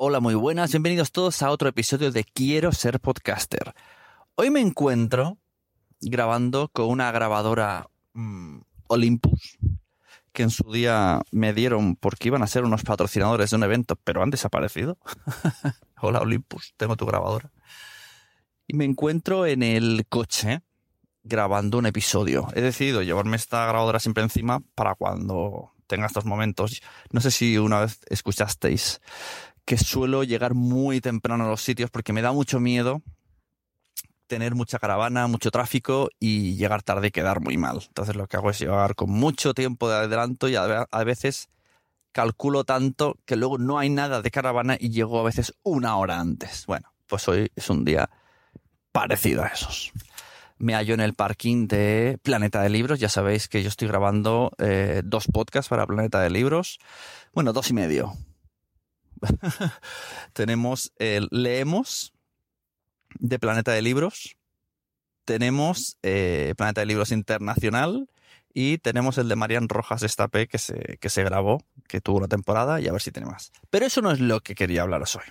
Hola, muy buenas, bienvenidos todos a otro episodio de Quiero ser podcaster. Hoy me encuentro grabando con una grabadora mm, Olympus que en su día me dieron porque iban a ser unos patrocinadores de un evento, pero han desaparecido. Hola Olympus, tengo tu grabadora. Y me encuentro en el coche grabando un episodio. He decidido llevarme esta grabadora siempre encima para cuando tenga estos momentos. No sé si una vez escuchasteis que suelo llegar muy temprano a los sitios porque me da mucho miedo tener mucha caravana, mucho tráfico y llegar tarde y quedar muy mal. Entonces lo que hago es llegar con mucho tiempo de adelanto y a veces calculo tanto que luego no hay nada de caravana y llego a veces una hora antes. Bueno, pues hoy es un día parecido a esos. Me hallo en el parking de Planeta de Libros. Ya sabéis que yo estoy grabando eh, dos podcasts para Planeta de Libros. Bueno, dos y medio. tenemos el Leemos de Planeta de Libros, tenemos eh, Planeta de Libros Internacional y tenemos el de Marian Rojas Estapé que se, que se grabó, que tuvo una temporada y a ver si tiene más. Pero eso no es lo que quería hablaros hoy.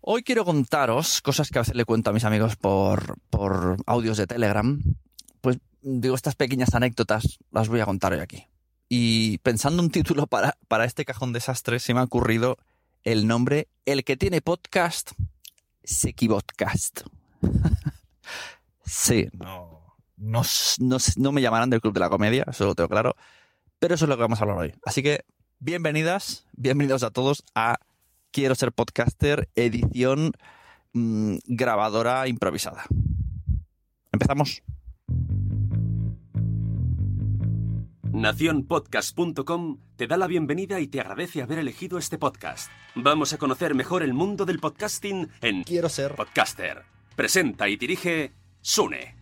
Hoy quiero contaros cosas que a veces le cuento a mis amigos por, por audios de Telegram. Pues digo, estas pequeñas anécdotas las voy a contar hoy aquí. Y pensando un título para, para este cajón desastre, se me ha ocurrido el nombre El que tiene podcast, Sekibotcast. sí, no, no, no, me llamarán del Club de la Comedia, eso lo tengo claro. Pero eso es lo que vamos a hablar hoy. Así que, bienvenidas, bienvenidos a todos a Quiero ser podcaster, edición mm, grabadora improvisada. Empezamos. Naciónpodcast.com te da la bienvenida y te agradece haber elegido este podcast. Vamos a conocer mejor el mundo del podcasting en Quiero ser podcaster. Presenta y dirige Sune.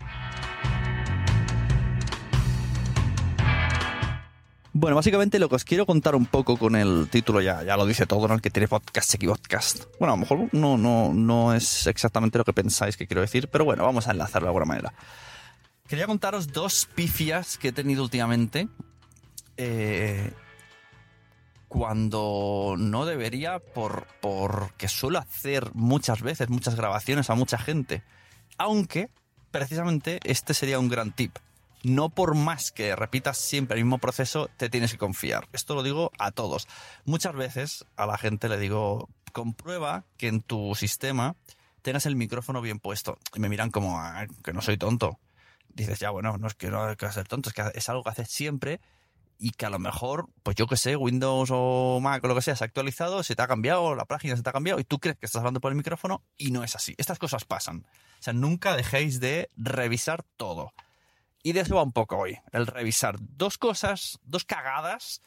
Bueno, básicamente lo que os quiero contar un poco con el título ya, ya lo dice todo, ¿no? El que tiene podcast y podcast. Bueno, a lo mejor no, no, no es exactamente lo que pensáis que quiero decir, pero bueno, vamos a enlazarlo de alguna manera. Quería contaros dos pifias que he tenido últimamente. Eh, cuando no debería, por, porque suelo hacer muchas veces, muchas grabaciones a mucha gente. Aunque, precisamente, este sería un gran tip. No por más que repitas siempre el mismo proceso, te tienes que confiar. Esto lo digo a todos. Muchas veces a la gente le digo, comprueba que en tu sistema tengas el micrófono bien puesto. Y me miran como, ah, que no soy tonto dices, ya bueno, no es que no hay que ser tonto, es que es algo que haces siempre y que a lo mejor, pues yo que sé, Windows o Mac o lo que sea, se ha actualizado, se te ha cambiado, la página se te ha cambiado y tú crees que estás hablando por el micrófono y no es así. Estas cosas pasan. O sea, nunca dejéis de revisar todo. Y de eso va un poco hoy, el revisar dos cosas, dos cagadas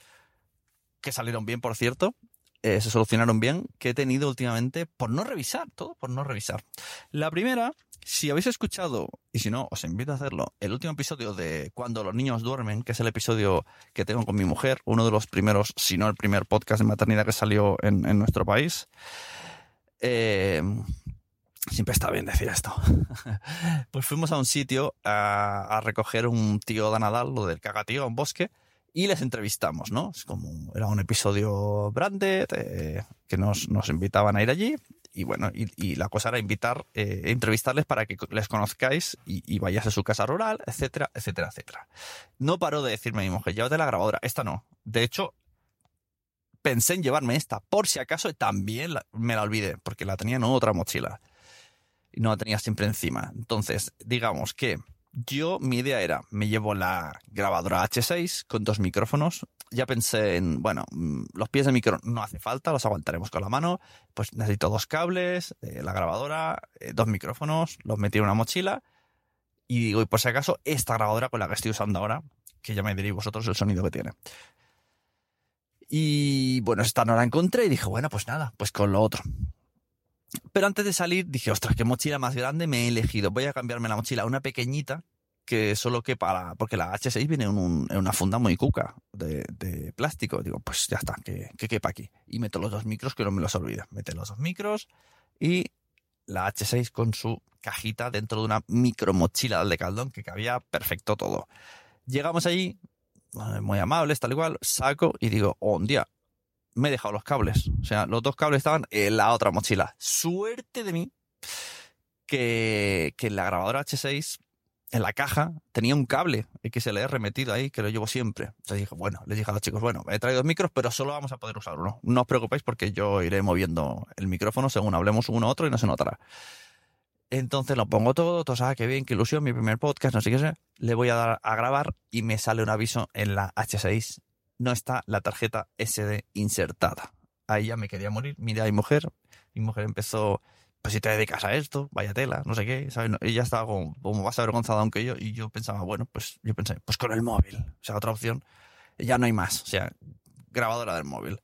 que salieron bien, por cierto, eh, se solucionaron bien, que he tenido últimamente por no revisar, todo por no revisar. La primera si habéis escuchado, y si no, os invito a hacerlo, el último episodio de Cuando los niños duermen, que es el episodio que tengo con mi mujer, uno de los primeros, si no el primer podcast de maternidad que salió en, nuestro país. Eh, siempre está bien decir esto. pues fuimos a un sitio a, recoger un tío de Nadal, lo del cagatío, a un bosque, y les entrevistamos, ¿no? Es como, era un episodio grande eh, que nos, nos invitaban a ir allí y bueno, y, la cosa era invitar, eh, entrevistarles para que les conozcáis y, y, vayáis a su casa rural, etcétera, etcétera, etcétera. No paró de decirme mi mujer, llévate la grabadora. Esta no. De hecho, pensé en llevarme esta, por si acaso también me la olvidé, porque la tenía en otra mochila. Y no la tenía siempre encima. Entonces, digamos que yo, mi idea era, me llevo la grabadora H6 con dos micrófonos. Ya pensé en, bueno, mm, los pies de micro no hace falta, los aguantaremos con la mano. Pues necesito dos cables, eh, la grabadora, eh, dos micrófonos, los metí en una mochila. Y digo, y por si acaso, esta grabadora con la que estoy usando ahora, que ya me diréis vosotros el sonido que tiene. Y bueno, esta no la encontré y dije, bueno, pues nada, pues con lo otro. Pero antes de salir dije, ostras, qué mochila más grande me he elegido. Voy a cambiarme la mochila a una pequeñita que solo que para... Porque la H6 viene en, una funda muy cuca de, plástico. Digo, pues ya está, que, que, quepa aquí. Y meto los dos micros, que no me los olvide. Mete los dos micros y la H6 con su cajita dentro de una micro mochila de caldón que cabía perfecto todo. Llegamos allí, muy amables, tal igual, saco y digo, oh, un día, me he dejado los cables. O sea, los dos cables estaban en la otra mochila. Suerte de mí que, que la grabadora H6 en la caja tenía un cable XLR metido ahí que lo llevo siempre. Entonces dije, bueno, les dije a los chicos, bueno, he traído dos micros, pero solo vamos a poder usar uno. No os preocupéis porque yo iré moviendo el micrófono según hablemos uno a otro y no se notará. Entonces lo pongo todo, todo, ah, qué bien, qué ilusión, mi primer podcast, no sé qué sé. Le voy a dar a grabar y me sale un aviso en la H6. No está la tarjeta SD insertada. Ahí ya me quería morir. Mira, mi mujer, mi mujer empezó pues si te dedicas a esto, vaya tela, no sé qué, ¿sabes? Ella estaba como, como más avergonzada aunque yo, y yo pensaba, bueno, pues yo pensé, pues con el móvil, o sea, otra opción, ya no hay más, o sea, grabadora del móvil.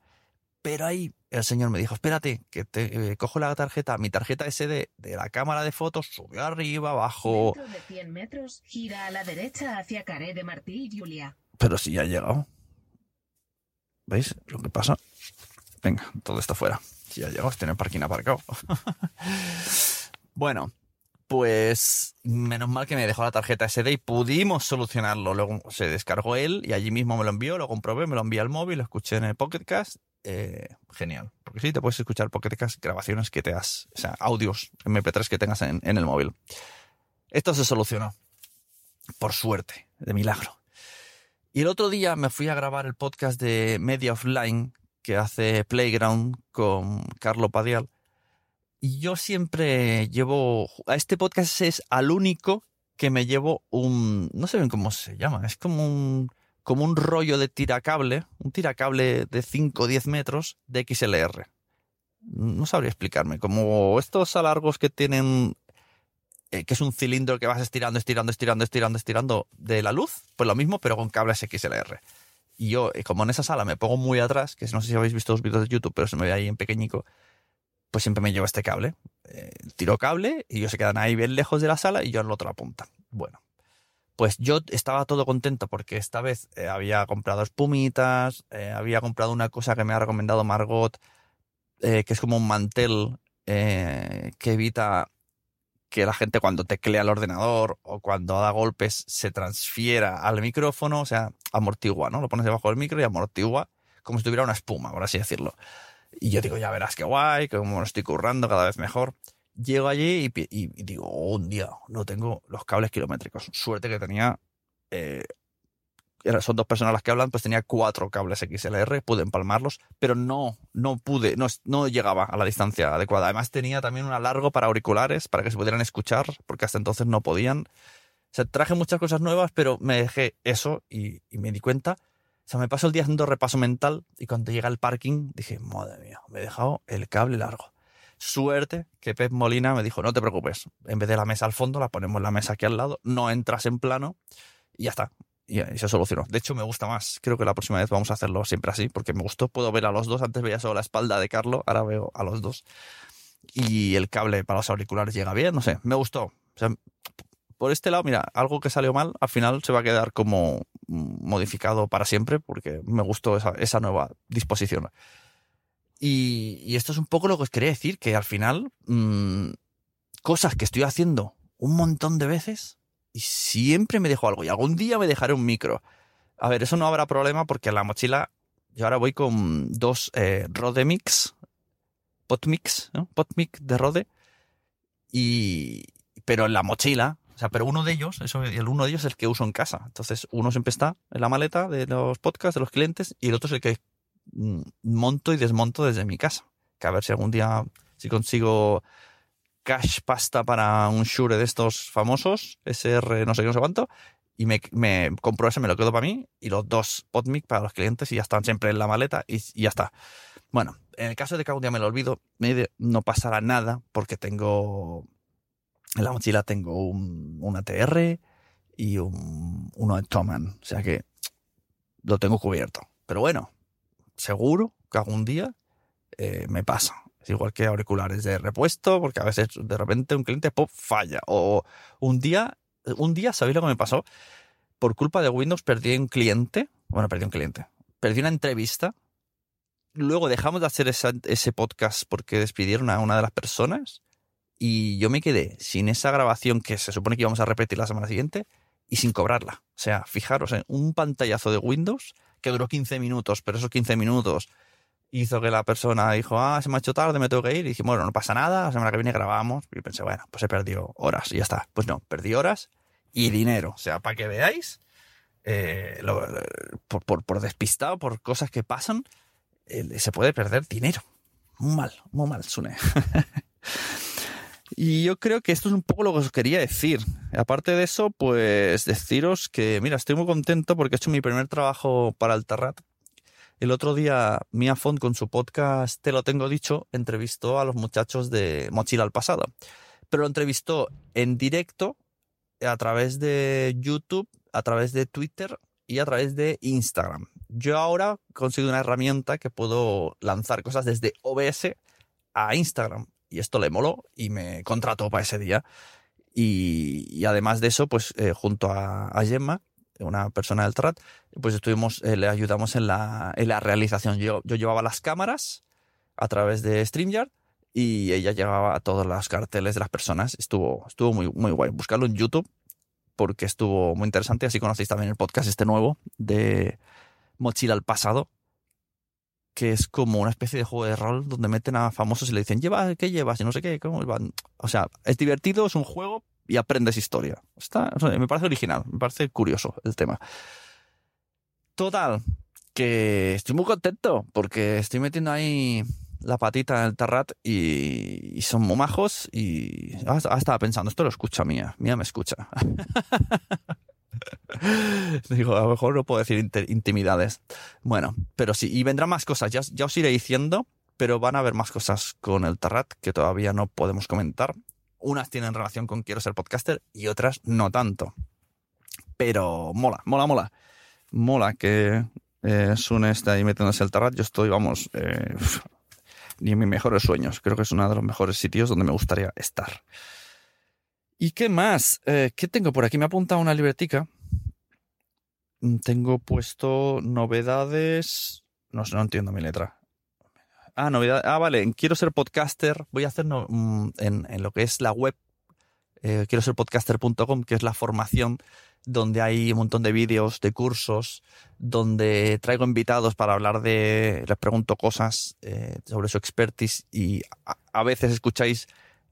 Pero ahí el señor me dijo, espérate, que te eh, cojo la tarjeta, mi tarjeta SD de la cámara de fotos, subió arriba, abajo. Dentro de 100 metros, gira a la derecha hacia Caré de Martí y Julia. Pero si ya ha llegado. ¿Veis lo que pasa? Venga, todo esto fuera. Si ya llegó, tiene parking aparcado. bueno, pues menos mal que me dejó la tarjeta SD y pudimos solucionarlo. Luego se descargó él y allí mismo me lo envió, lo comprobé, me lo envié al móvil, lo escuché en el Pocketcast. Eh, genial. Porque sí, te puedes escuchar Pocketcast, grabaciones que te has, o sea, audios MP3 que tengas en, en el móvil. Esto se solucionó. Por suerte, de milagro. Y el otro día me fui a grabar el podcast de Media Offline que hace Playground con Carlo Padial. Y yo siempre llevo. A este podcast es al único que me llevo un. No sé bien cómo se llama. Es como un. Como un rollo de tiracable. Un tiracable de 5 o 10 metros de XLR. No sabría explicarme. Como estos alargos que tienen. Eh, que es un cilindro que vas estirando, estirando, estirando, estirando, estirando de la luz. Pues lo mismo, pero con cables XLR. Y yo, eh, como en esa sala me pongo muy atrás, que no sé si habéis visto los vídeos de YouTube, pero se me ve ahí en pequeñico, pues siempre me llevo este cable. Eh, tiro cable y ellos se quedan ahí bien lejos de la sala y yo en la otra punta. Bueno, pues yo estaba todo contento porque esta vez había comprado espumitas, había comprado una cosa que me ha recomendado Margot, que es como un mantel que evita que la gente cuando teclea el ordenador o cuando da golpes se transfiera al micrófono, o sea, amortigua, ¿no? Lo pones debajo del micro y amortigua como si tuviera una espuma, por así decirlo. Y yo digo, ya verás qué guay, que como lo estoy currando cada vez mejor. Llego allí y, digo, oh, un día no tengo los cables kilométricos. Suerte que tenía, eh, son dos personas las que hablan, pues tenía cuatro cables XLR, pude empalmarlos, pero no, no pude, no, no llegaba a la distancia adecuada. Además tenía también un alargo para auriculares, para que se pudieran escuchar, porque hasta entonces no podían. O sea, traje muchas cosas nuevas, pero me dejé eso y, me di cuenta. O sea, me paso el día haciendo repaso mental y cuando llega al parking dije, madre mía, me he dejado el cable largo. Suerte que Pep Molina me dijo, no te preocupes, en vez de la mesa al fondo, la ponemos la mesa aquí al lado, no entras en plano y ya está. Y, y se solucionó. De hecho, me gusta más. Creo que la próxima vez vamos a hacerlo siempre así, porque me gustó. Puedo ver a los dos. Antes veía solo la espalda de Carlo, ahora veo a los dos. Y el cable para los auriculares llega bien, no sé, me gustó. Por este lado, mira, algo que salió mal, al final se va a quedar como modificado para siempre, porque me gustó esa, nueva disposición. Y, y esto es un poco lo que os quería decir, que al final, mm, cosas que estoy haciendo un montón de veces y siempre me dejo algo. Y algún día me dejaré un micro. A ver, eso no habrá problema porque en la mochila yo ahora voy con dos eh, Rode Mix, Potmix, ¿no? Potmic de Rode. Y, pero en la mochila, o sea, pero uno de ellos, eso, el uno de ellos es el que uso en casa. Entonces, uno siempre está en la maleta de los podcasts, de los clientes, y el otro es el que mm, monto y desmonto desde mi casa. Que a ver si algún día, si consigo cash pasta para un Shure de estos famosos, SR no sé qué, no sé cuánto, y me, me compro ese, me lo quedo para mí, y los dos PodMic para los clientes, y ya están siempre en la maleta, y, ya está. Bueno, en el caso de que algún día me lo olvido, no pasará nada, porque tengo, en la mochila tengo un, un ATR y un, uno de Toman, o sea que lo tengo cubierto. Pero bueno, seguro que algún día eh, me pasa. Es igual que auriculares de repuesto, porque a veces de repente un cliente pop falla. O un día, un día, ¿sabéis lo que me pasó? Por culpa de Windows perdí un cliente. Bueno, perdí un cliente. Perdí una entrevista. Luego dejamos de hacer esa- ese podcast porque despidieron a una de las personas. Y yo me quedé sin esa grabación que se supone que íbamos a repetir la semana siguiente y sin cobrarla. O sea, fijaros, en un pantallazo de Windows que duró 15 minutos, pero esos 15 minutos hizo que la persona dijo, ah, se me ha hecho tarde, me tengo que ir. Y dije, bueno, no pasa nada, la semana que viene grabamos. Y pensé, bueno, pues he perdido horas y ya está. Pues no, perdí horas y dinero. O sea, para que veáis, eh, lo- por, despistado, por cosas que pasan, eh, se puede perder dinero. Muy mal, muy mal, Sune. y yo creo que esto es un poco lo que os quería decir. Aparte de eso, pues deciros que, mira, estoy muy contento porque he hecho mi primer trabajo para el Terrat. El otro día, Mia Font, con su podcast Te lo tengo dicho, entrevistó a los muchachos de Mochila al Pasado. Pero lo entrevistó en directo a través de YouTube, a través de Twitter y a través de Instagram. Yo ahora consigo una herramienta que puedo lanzar cosas desde OBS a Instagram. Y esto le moló y me contrató para ese día. Y, y además de eso, pues eh, junto a, a Gemma, una persona del TRAT, pues estuvimos, eh, le ayudamos en la, en la realización. Yo, yo llevaba las cámaras a través de StreamYard y ella llevaba todos los carteles de las personas. Estuvo, estuvo muy, muy guay. Buscarlo en YouTube porque estuvo muy interesante. Así conocéis también el podcast este nuevo de Mochila al Pasado, que es como una especie de juego de rol donde meten a famosos y le dicen, lleva, ¿qué llevas? Y no sé qué. ¿cómo van? O sea, es divertido, es un juego y aprendes historia. Está, me parece original, me parece curioso el tema. Total, que estoy muy contento porque estoy metiendo ahí la patita en el tarrat y, son muy majos y ah, ah, estaba pensando, esto lo escucha Mía, Mía me escucha. Digo, a lo mejor no puedo decir intimidades. Bueno, pero sí, y vendrán más cosas, ya, ya os iré diciendo, pero van a haber más cosas con el tarrat que todavía no podemos comentar. Unas tienen relación con quiero ser podcaster y otras no tanto. Pero mola, mola, mola. Mola que eh, Sune está ahí metiéndose el tarrat. Yo estoy, vamos, eh, ni en mis mejores sueños. Creo que es uno de los mejores sitios donde me gustaría estar. ¿Y qué más? Eh, ¿Qué tengo por aquí? Me ha apuntado una libretica. Tengo puesto novedades. No no entiendo mi letra. Ah, novedad. Ah, vale. Quiero ser podcaster. Voy a hacer no- mm, en, en lo que es la web. Eh, quiero ser podcaster.com, que es la formación donde hay un montón de vídeos, de cursos, donde traigo invitados para hablar de, les pregunto cosas eh, sobre su expertise y a, a veces escucháis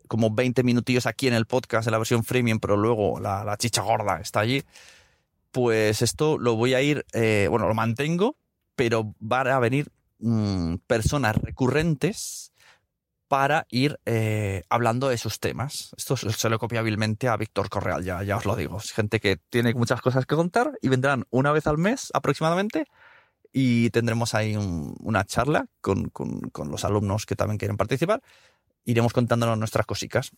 como 20 minutillos aquí en el podcast, en la versión freemium, pero luego la, la chicha gorda está allí. Pues esto lo voy a ir, eh, bueno, lo mantengo, pero van a venir mm, personas recurrentes para ir eh, hablando de sus temas. Esto se lo copia hábilmente a Víctor Correal, ya, ya os lo digo. Es gente que tiene muchas cosas que contar y vendrán una vez al mes aproximadamente y tendremos ahí un- una charla con, con- con los alumnos que también quieren participar. Iremos contándonos nuestras cositas.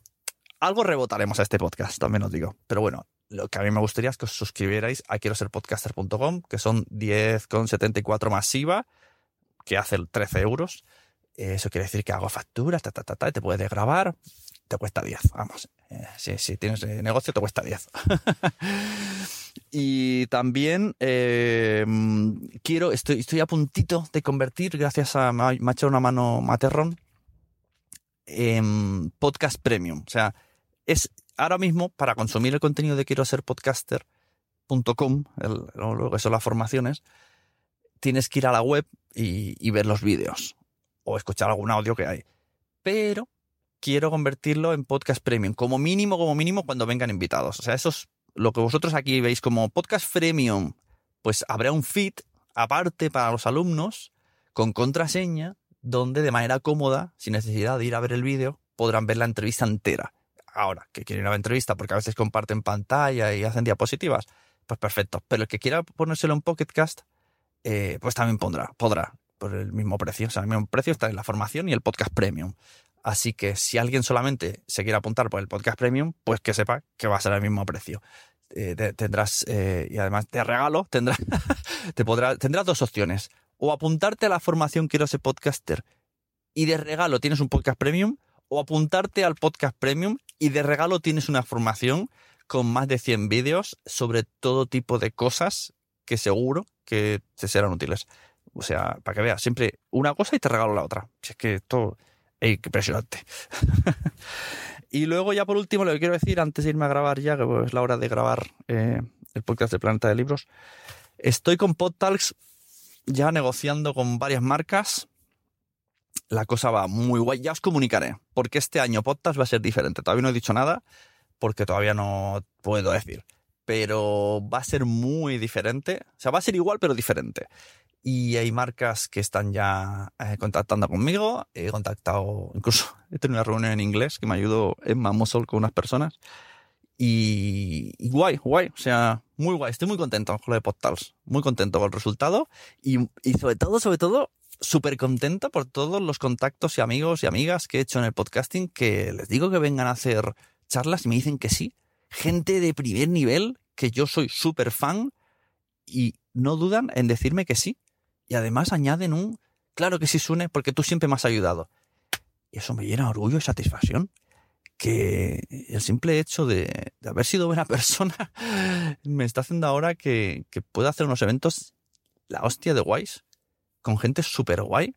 Algo rebotaremos a este podcast, también os digo. Pero bueno, lo que a mí me gustaría es que os suscribierais a quiero ser podcaster.com, que son 10,74 masiva, que hace 13 euros. Eso quiere decir que hago facturas, ta, ta, ta, ta, y te puedes grabar, te cuesta 10. Vamos, eh, si, si tienes eh, negocio, te cuesta 10. y también eh, quiero, estoy, estoy a puntito de convertir, gracias a me ha echado una mano Materrón, en podcast premium. O sea, es ahora mismo para consumir el contenido de quiero ser podcaster.com, que son las formaciones, tienes que ir a la web y, ver los vídeos o escuchar algún audio que hay. Pero quiero convertirlo en podcast premium, como mínimo, como mínimo cuando vengan invitados. O sea, eso es lo que vosotros aquí veis como podcast premium. Pues habrá un feed aparte para los alumnos con contraseña donde de manera cómoda, sin necesidad de ir a ver el vídeo, podrán ver la entrevista entera. Ahora, que quieren ir a la entrevista porque a veces comparten pantalla y hacen diapositivas, pues perfecto. Pero el que quiera ponérselo en Pocketcast, eh, pues también pondrá, podrá, por el mismo precio. O sea, el mismo precio está en la formación y el podcast premium. Así que si alguien solamente se quiere apuntar por el podcast premium, pues que sepa que va a ser el mismo precio. Eh, te- tendrás, eh, y además de regalo, tendrás, te podrá, tendrás dos opciones. O apuntarte a la formación Quiero ser podcaster y de regalo tienes un podcast premium, o apuntarte al podcast premium y de regalo tienes una formación con más de 100 vídeos sobre todo tipo de cosas que seguro que te serán útiles. O sea, para que veas, siempre una cosa y te regalo la otra. Si es que esto es impresionante. y luego ya por último, lo que quiero decir antes de irme a grabar ya, que es la hora de grabar eh, el podcast de Planeta de Libros, estoy con PodTalks ya negociando con varias marcas la cosa va muy guay. Ya os comunicaré, porque este año podcast va a ser diferente. Todavía no he dicho nada, porque todavía no puedo decir. Pero va a ser muy diferente. O sea, va a ser igual, pero diferente. Y hay marcas que están ya eh, contactando conmigo. He contactado, incluso he tenido una reunión en inglés que me ayudó Emma Musol con unas personas. Y, y guay, guay. O sea, muy guay. Estoy muy contento con lo de Podtals. Muy contento con el resultado. Y, y sobre todo, sobre todo, súper contento por todos los contactos y amigos y amigas que he hecho en el podcasting que les digo que vengan a hacer charlas y me dicen que sí. Gente de primer nivel, que yo soy súper fan y no dudan en decirme que sí. Y además añaden un, claro que sí, Sune, porque tú siempre me has ayudado. Y eso me llena de orgullo y satisfacción. Que el simple hecho de, de haber sido buena persona me está haciendo ahora que, que pueda hacer unos eventos la hostia de guays, con gente súper guay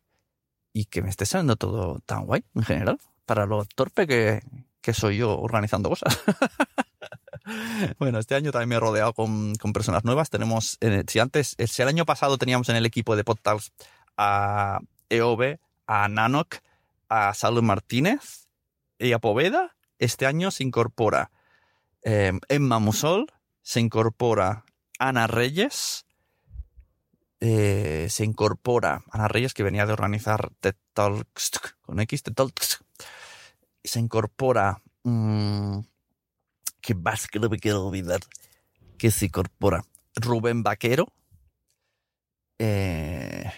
y que me esté saliendo todo tan guay en general, para lo torpe que, que soy yo organizando cosas. bueno, este año también me he rodeado con, personas nuevas. Tenemos, eh, si antes, eh, si el año pasado teníamos en el equipo de Podtals a EOB, a Nanok, a Salud Martínez y a Poveda, este año se incorpora eh, Emma Musol, se incorpora Ana Reyes, se incorpora Ana Reyes, que venía de organizar TED Talks con X, TED Talks, se incorpora mmm, que más que no me quiero olvidar que se incorpora Rubén Vaquero. Eh,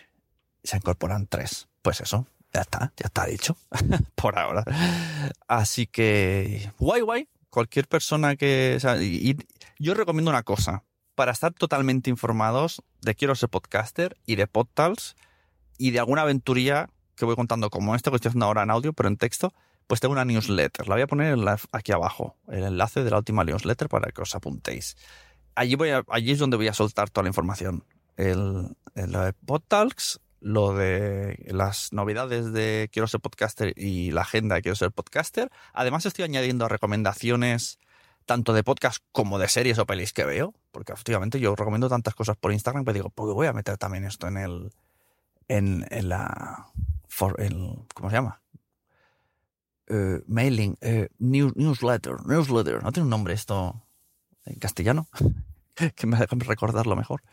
se incorporan tres pues eso ya está ya está dicho por ahora. Así que guay guay cualquier persona que y yo recomiendo una cosa para estar totalmente informados de quiero ser podcaster y de podtals y de alguna aventuría que voy contando como esta que estoy haciendo ahora en audio pero en texto pues tengo una newsletter. La voy a poner aquí abajo, el enlace de la última newsletter para que os apuntéis. Allí, voy a, allí es donde voy a soltar toda la información. El, el, lo de PodTalks, lo de las novedades de Quiero ser podcaster y la agenda de Quiero ser podcaster. Además estoy añadiendo recomendaciones tanto de podcast como de series o pelis que veo, porque efectivamente yo recomiendo tantas cosas por Instagram que digo, pues voy a meter también esto en el en, en la for, el, ¿cómo se llama? Uh, mailing, uh, news, newsletter, newsletter, ¿no tiene un nombre esto en castellano? que me deja recordarlo mejor.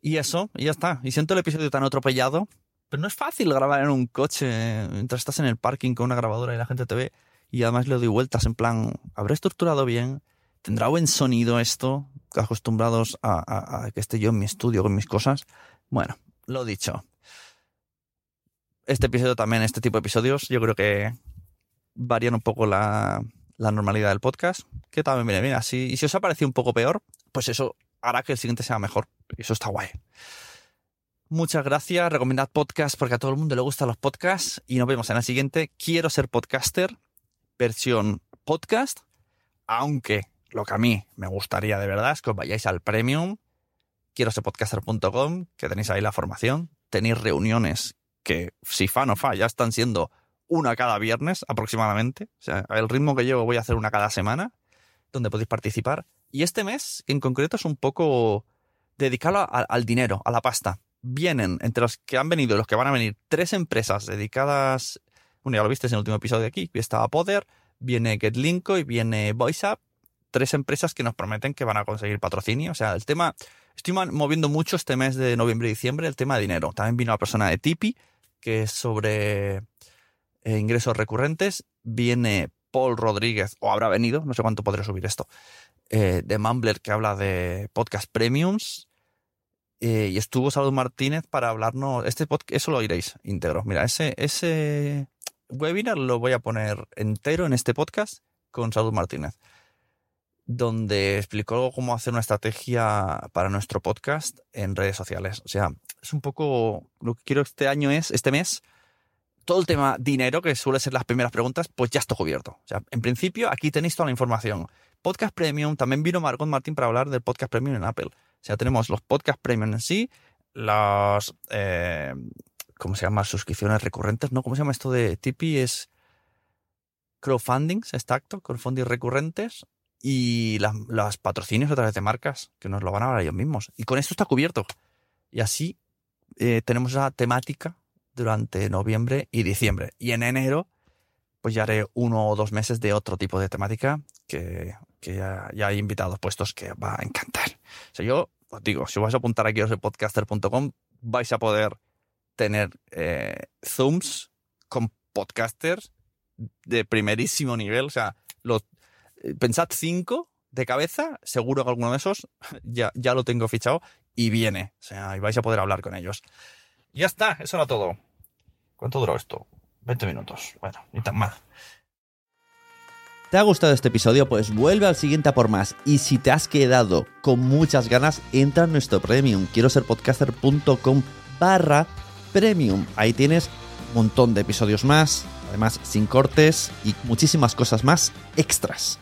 Y eso, y ya está. Y siento el episodio tan atropellado, pero no es fácil grabar en un coche mientras estás en el parking con una grabadora y la gente te ve. Y además le doy vueltas en plan, ¿habré estructurado bien? ¿Tendrá buen sonido esto? Acostumbrados a, a, a que esté yo en mi estudio con mis cosas. Bueno, lo dicho. Este episodio también, este tipo de episodios, yo creo que varían un poco la, la normalidad del podcast, que también viene bien. Así, y si os ha parecido un poco peor, pues eso hará que el siguiente sea mejor. Y eso está guay. Muchas gracias. Recomendad podcast porque a todo el mundo le gustan los podcasts. Y nos vemos en el siguiente. Quiero ser podcaster, versión podcast. Aunque lo que a mí me gustaría de verdad es que os vayáis al premium. Quiero ser podcaster.com, que tenéis ahí la formación. Tenéis reuniones que, si fan o fa, ya están siendo una cada viernes aproximadamente. O sea, el ritmo que llevo voy a hacer una cada semana, donde podéis participar. Y este mes, en concreto, es un poco dedicado a, al dinero, a la pasta. Vienen, entre los que han venido y los que van a venir, tres empresas dedicadas. Bueno, ya lo viste en el último episodio de aquí. Estaba Poder, viene GetLinko y viene VoiceUp. Tres empresas que nos prometen que van a conseguir patrocinio. O sea, el tema. Estoy moviendo mucho este mes de noviembre y diciembre el tema de dinero. También vino una persona de Tipi, que es sobre eh, ingresos recurrentes. Viene Paul Rodríguez, o habrá venido, no sé cuánto podré subir esto, eh, de Mumbler, que habla de podcast premiums. Eh, y estuvo Salud Martínez para hablarnos. Este podcast, eso lo oiréis íntegro. Mira, ese, ese webinar lo voy a poner entero en este podcast con Salud Martínez, donde explicó cómo hacer una estrategia para nuestro podcast en redes sociales. O sea, es un poco lo que quiero este año es, este mes, todo el tema dinero, que suele ser las primeras preguntas, pues ya está cubierto. O sea, en principio, aquí tenéis toda la información. Podcast Premium, también vino Margot Martín para hablar del Podcast Premium en Apple. O sea, tenemos los Podcast Premium en sí, las, eh, ¿cómo se llama? Suscripciones recurrentes, ¿no? ¿Cómo se llama esto de Tipeee? Es crowdfundings, exacto, crowdfunding recurrentes y las, patrocinios a través de marcas, que nos lo van a dar ellos mismos. Y con esto está cubierto. Y así eh, tenemos esa temática durante noviembre y diciembre. Y en enero, pues ya haré uno o dos meses de otro tipo de temática que, que ya, hay invitados puestos que va a encantar. O sea, yo os digo, si vais a apuntar aquí a podcaster.com, vais a poder tener eh, Zooms con podcasters de primerísimo nivel. O sea, los, eh, pensad cinco de cabeza, seguro que alguno de esos ya, ya lo tengo fichado y viene. O sea, y vais a poder hablar con ellos. Ya está, eso era todo. ¿Cuánto duró esto? 20 minutos. Bueno, ni tan mal. ¿Te ha gustado este episodio? Pues vuelve al siguiente a por más. Y si te has quedado con muchas ganas, entra en nuestro premium. Quiero ser podcaster.com barra premium. Ahí tienes un montón de episodios más, además sin cortes y muchísimas cosas más extras.